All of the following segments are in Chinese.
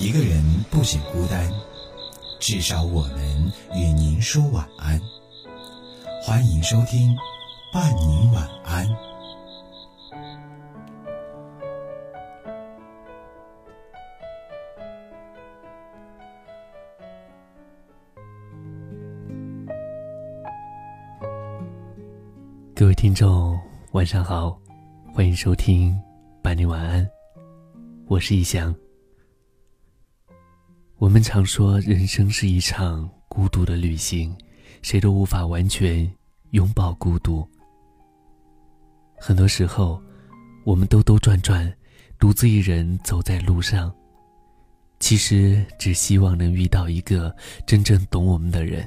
一个人不显孤单，至少我们与您说晚安。欢迎收听《伴您晚安》。各位听众，晚上好，欢迎收听《伴你晚安》，我是易翔。我们常说，人生是一场孤独的旅行，谁都无法完全拥抱孤独。很多时候，我们兜兜转转，独自一人走在路上，其实只希望能遇到一个真正懂我们的人，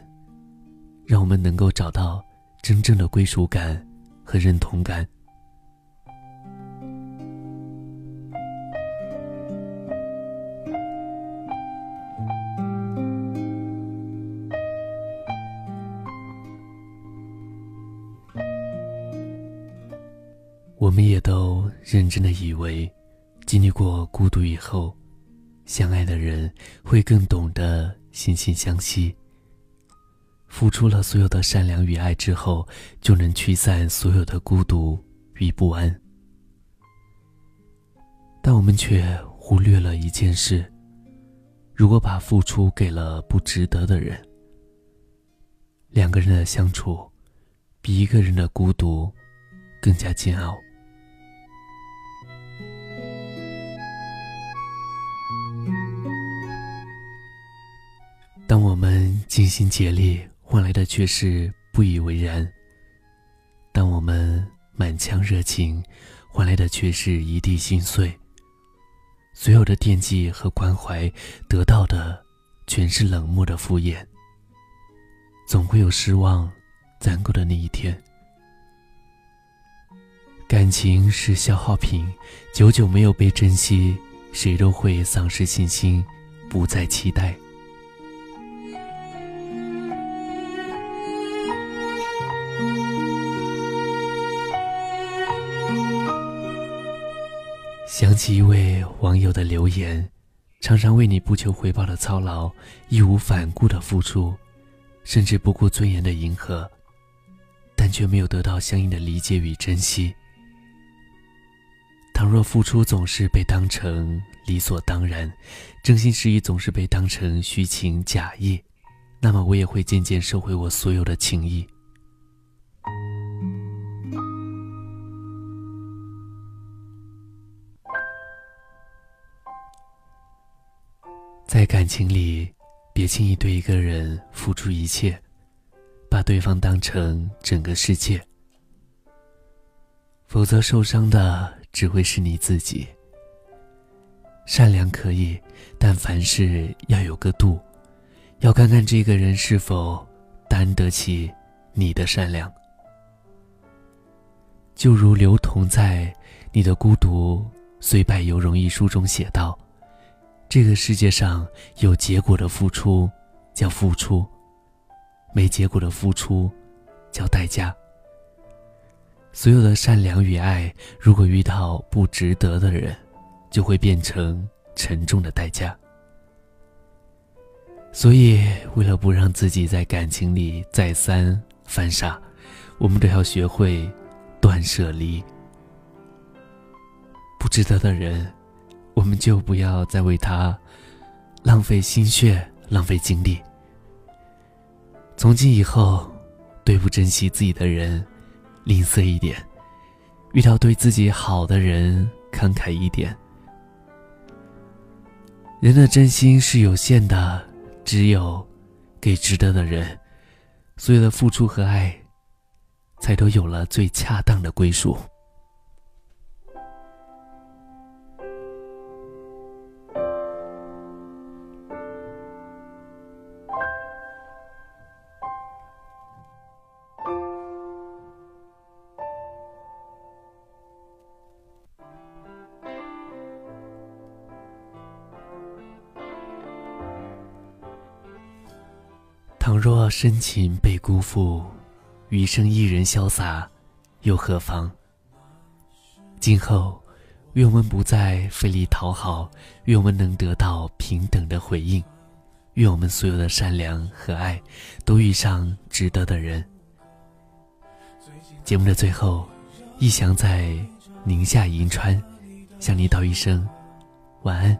让我们能够找到。真正的归属感和认同感。我们也都认真的以为，经历过孤独以后，相爱的人会更懂得惺惺相惜。付出了所有的善良与爱之后，就能驱散所有的孤独与不安。但我们却忽略了一件事：如果把付出给了不值得的人，两个人的相处，比一个人的孤独更加煎熬。尽心竭力。换来的却是不以为然。当我们满腔热情，换来的却是一地心碎。所有的惦记和关怀，得到的全是冷漠的敷衍。总会有失望、攒够的那一天。感情是消耗品，久久没有被珍惜，谁都会丧失信心，不再期待。想起一位网友的留言，常常为你不求回报的操劳，义无反顾的付出，甚至不顾尊严的迎合，但却没有得到相应的理解与珍惜。倘若付出总是被当成理所当然，真心实意总是被当成虚情假意，那么我也会渐渐收回我所有的情谊。在感情里，别轻易对一个人付出一切，把对方当成整个世界，否则受伤的只会是你自己。善良可以，但凡事要有个度，要看看这个人是否担得起你的善良。就如刘同在《你的孤独虽败犹荣》一书中写道。这个世界上有结果的付出叫付出，没结果的付出叫代价。所有的善良与爱，如果遇到不值得的人，就会变成沉重的代价。所以，为了不让自己在感情里再三犯傻，我们都要学会断舍离。不值得的人。我们就不要再为他浪费心血、浪费精力。从今以后，对不珍惜自己的人，吝啬一点；遇到对自己好的人，慷慨一点。人的真心是有限的，只有给值得的人，所有的付出和爱，才都有了最恰当的归属。倘若深情被辜负，余生一人潇洒，又何妨？今后，愿我们不再费力讨好，愿我们能得到平等的回应，愿我们所有的善良和爱都遇上值得的人。节目的最后，逸翔在宁夏银川向你道一声晚安。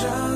Jean.